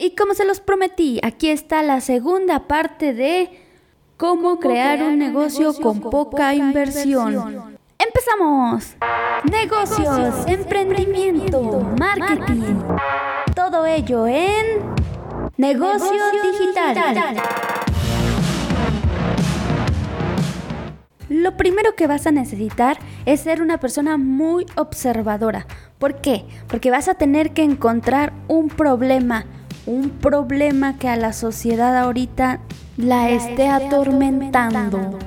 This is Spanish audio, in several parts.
Y como se los prometí, aquí está la segunda parte de cómo crear un negocio con poca inversión. ¡Empezamos! Negocios, emprendimiento, marketing. Todo ello en Negocios Digital. Lo primero que vas a necesitar es ser una persona muy observadora. ¿Por qué? Porque vas a tener que encontrar un problema, un problema que a la sociedad ahorita la esté atormentando.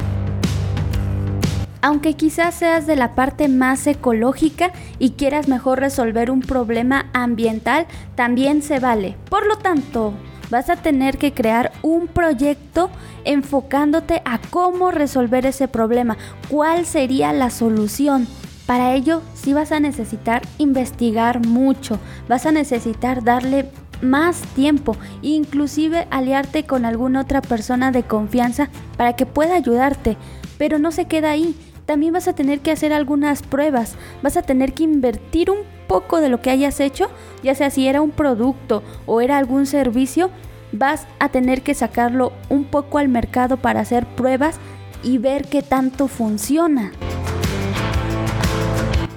Aunque quizás seas de la parte más ecológica y quieras mejor resolver un problema ambiental, también se vale. Por lo tanto, vas a tener que crear un proyecto enfocándote a cómo resolver ese problema, cuál sería la solución. Para ello sí vas a necesitar investigar mucho, vas a necesitar darle más tiempo, inclusive aliarte con alguna otra persona de confianza para que pueda ayudarte. Pero no se queda ahí, también vas a tener que hacer algunas pruebas, vas a tener que invertir un poco de lo que hayas hecho, ya sea si era un producto o era algún servicio, vas a tener que sacarlo un poco al mercado para hacer pruebas y ver qué tanto funciona.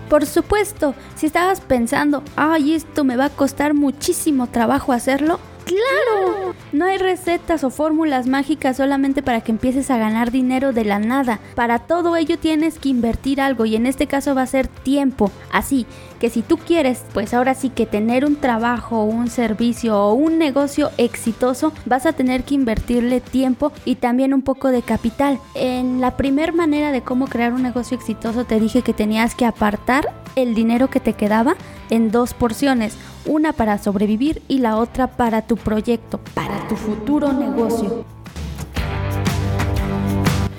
Por supuesto, si estabas pensando, ay, esto me va a costar muchísimo trabajo hacerlo, ¡Claro! No hay recetas o fórmulas mágicas solamente para que empieces a ganar dinero de la nada. Para todo ello tienes que invertir algo y en este caso va a ser tiempo. Así que si tú quieres, pues ahora sí que tener un trabajo, un servicio o un negocio exitoso, vas a tener que invertirle tiempo y también un poco de capital. En la primera manera de cómo crear un negocio exitoso te dije que tenías que apartar el dinero que te quedaba en dos porciones una para sobrevivir y la otra para tu proyecto, para tu futuro negocio.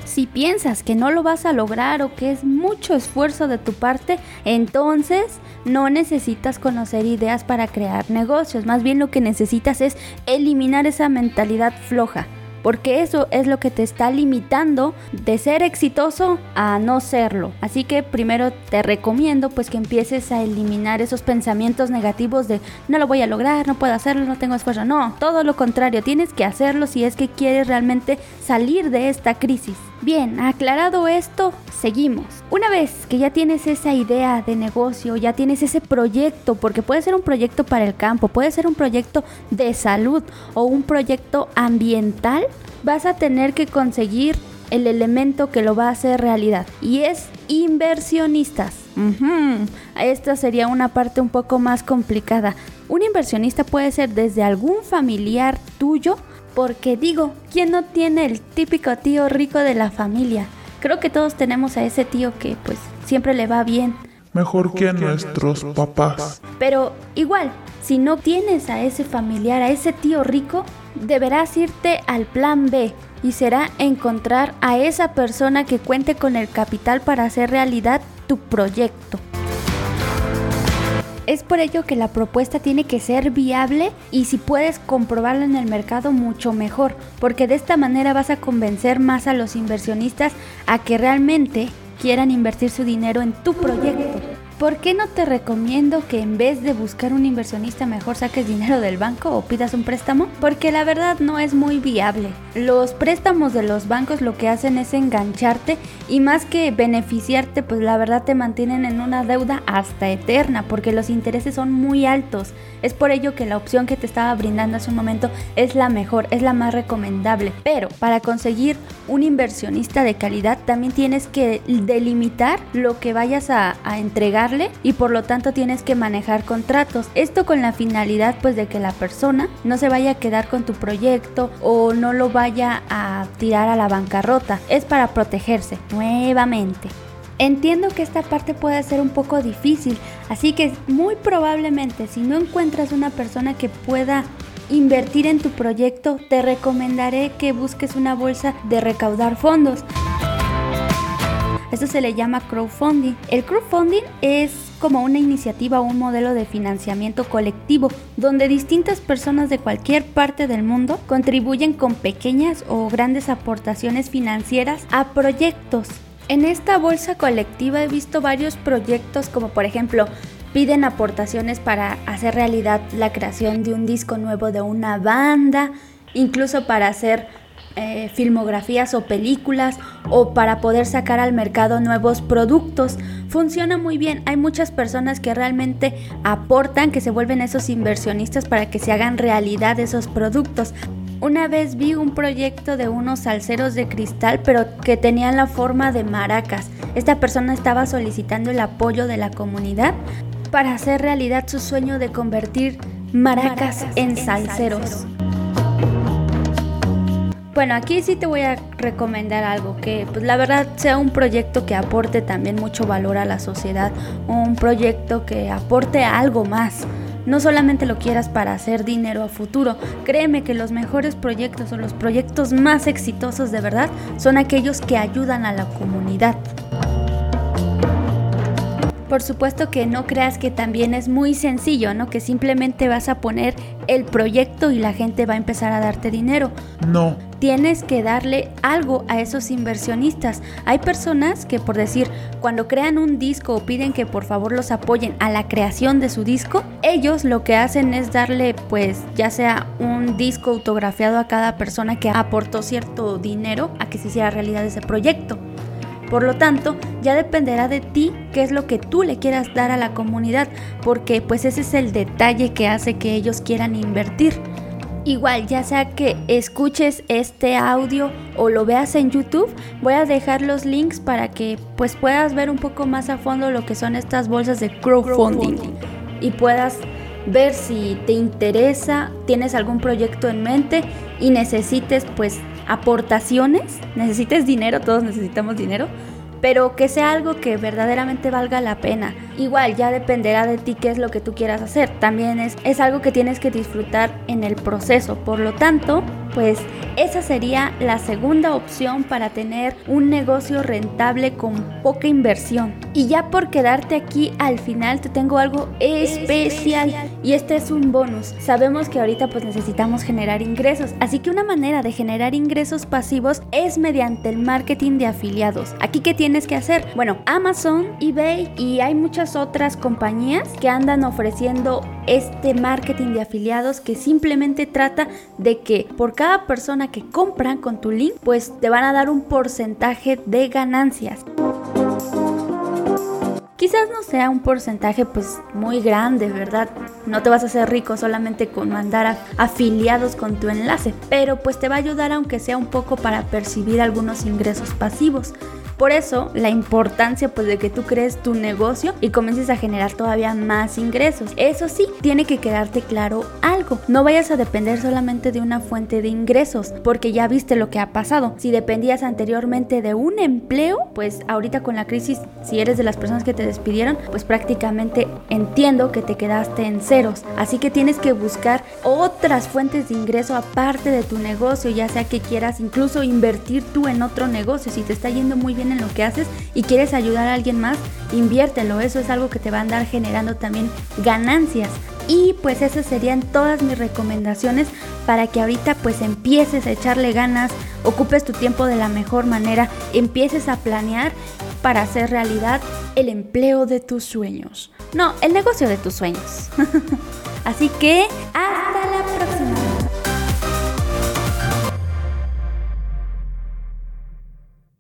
Si piensas que no lo vas a lograr o que es mucho esfuerzo de tu parte, entonces no necesitas conocer ideas para crear negocios. Más bien lo que necesitas es eliminar esa mentalidad floja porque eso es lo que te está limitando de ser exitoso a no serlo. Así que primero te recomiendo pues que empieces a eliminar esos pensamientos negativos de no lo voy a lograr, no puedo hacerlo, no tengo esfuerzo. No, todo lo contrario, tienes que hacerlo si es que quieres realmente salir de esta crisis. Bien, aclarado esto, seguimos. Una vez que ya tienes esa idea de negocio, ya tienes ese proyecto, porque puede ser un proyecto para el campo, puede ser un proyecto de salud o un proyecto ambiental, vas a tener que conseguir el elemento que lo va a hacer realidad y es inversionistas. Esta sería una parte un poco más complicada. Un inversionista puede ser desde algún familiar tuyo porque digo, ¿quién no tiene el típico tío rico de la familia? Creo que todos tenemos a ese tío que pues siempre le va bien. Mejor que a nuestros papás. Pero igual, si no tienes a ese familiar, a ese tío rico, deberás irte al plan B y será encontrar a esa persona que cuente con el capital para hacer realidad tu proyecto. Es por ello que la propuesta tiene que ser viable y si puedes comprobarla en el mercado mucho mejor, porque de esta manera vas a convencer más a los inversionistas a que realmente quieran invertir su dinero en tu proyecto. ¿Por qué no te recomiendo que en vez de buscar un inversionista mejor saques dinero del banco o pidas un préstamo? Porque la verdad no es muy viable. Los préstamos de los bancos lo que hacen es engancharte y más que beneficiarte, pues la verdad te mantienen en una deuda hasta eterna porque los intereses son muy altos. Es por ello que la opción que te estaba brindando hace un momento es la mejor, es la más recomendable. Pero para conseguir un inversionista de calidad también tienes que delimitar lo que vayas a, a entregar y por lo tanto tienes que manejar contratos. Esto con la finalidad pues de que la persona no se vaya a quedar con tu proyecto o no lo vaya a tirar a la bancarrota. Es para protegerse nuevamente. Entiendo que esta parte puede ser un poco difícil, así que muy probablemente si no encuentras una persona que pueda invertir en tu proyecto, te recomendaré que busques una bolsa de recaudar fondos. Esto se le llama crowdfunding. El crowdfunding es como una iniciativa o un modelo de financiamiento colectivo donde distintas personas de cualquier parte del mundo contribuyen con pequeñas o grandes aportaciones financieras a proyectos. En esta bolsa colectiva he visto varios proyectos como por ejemplo piden aportaciones para hacer realidad la creación de un disco nuevo de una banda, incluso para hacer eh, filmografías o películas o para poder sacar al mercado nuevos productos. Funciona muy bien. Hay muchas personas que realmente aportan, que se vuelven esos inversionistas para que se hagan realidad esos productos. Una vez vi un proyecto de unos salseros de cristal, pero que tenían la forma de maracas. Esta persona estaba solicitando el apoyo de la comunidad para hacer realidad su sueño de convertir maracas, en, salseros. Bueno, aquí sí te voy a recomendar algo que pues la verdad sea un proyecto que aporte también mucho valor a la sociedad, un proyecto que aporte algo más. No solamente lo quieras para hacer dinero a futuro, créeme que los mejores proyectos o los proyectos más exitosos de verdad son aquellos que ayudan a la comunidad. Por supuesto que no creas que también es muy sencillo, ¿no? Que simplemente vas a poner el proyecto y la gente va a empezar a darte dinero. No. Tienes que darle algo a esos inversionistas. Hay personas que por decir, cuando crean un disco o piden que por favor los apoyen a la creación de su disco, ellos lo que hacen es darle pues ya sea un disco autografiado a cada persona que aportó cierto dinero a que se hiciera realidad ese proyecto. Por lo tanto, ya dependerá de ti qué es lo que tú le quieras dar a la comunidad, porque pues ese es el detalle que hace que ellos quieran invertir. Igual, ya sea que escuches este audio o lo veas en YouTube, voy a dejar los links para que pues puedas ver un poco más a fondo lo que son estas bolsas de crowdfunding y puedas ver si te interesa, tienes algún proyecto en mente y necesites pues aportaciones, necesites dinero, todos necesitamos dinero, pero que sea algo que verdaderamente valga la pena. Igual ya dependerá de ti qué es lo que tú quieras hacer. También es, es algo que tienes que disfrutar en el proceso. Por lo tanto, pues esa sería la segunda opción para tener un negocio rentable con poca inversión. Y ya por quedarte aquí al final te tengo algo especial y este es un bonus. Sabemos que ahorita pues necesitamos generar ingresos, así que una manera de generar ingresos pasivos es mediante el marketing de afiliados. Aquí qué tienes que hacer? Bueno, Amazon, eBay y hay muchas otras compañías que andan ofreciendo este marketing de afiliados que simplemente trata de que por cada persona que compran con tu link, pues te van a dar un porcentaje de ganancias. Quizás no sea un porcentaje pues muy grande, ¿verdad? No te vas a hacer rico solamente con mandar afiliados con tu enlace, pero pues te va a ayudar aunque sea un poco para percibir algunos ingresos pasivos. Por eso, la importancia pues de que tú crees tu negocio y comiences a generar todavía más ingresos. Eso sí, tiene que quedarte claro algo. No vayas a depender solamente de una fuente de ingresos, porque ya viste lo que ha pasado. Si dependías anteriormente de un empleo, pues ahorita con la crisis, si eres de las personas que te despidieron, pues prácticamente entiendo que te quedaste en ceros. Así que tienes que buscar otras fuentes de ingreso aparte de tu negocio, ya sea que quieras incluso invertir tú en otro negocio. Si te está yendo muy en lo que haces y quieres ayudar a alguien más, inviértelo. Eso es algo que te va a andar generando también ganancias. Y pues esas serían todas mis recomendaciones para que ahorita pues empieces a echarle ganas, ocupes tu tiempo de la mejor manera, empieces a planear para hacer realidad el empleo de tus sueños. No, el negocio de tus sueños. Así que hasta la próxima.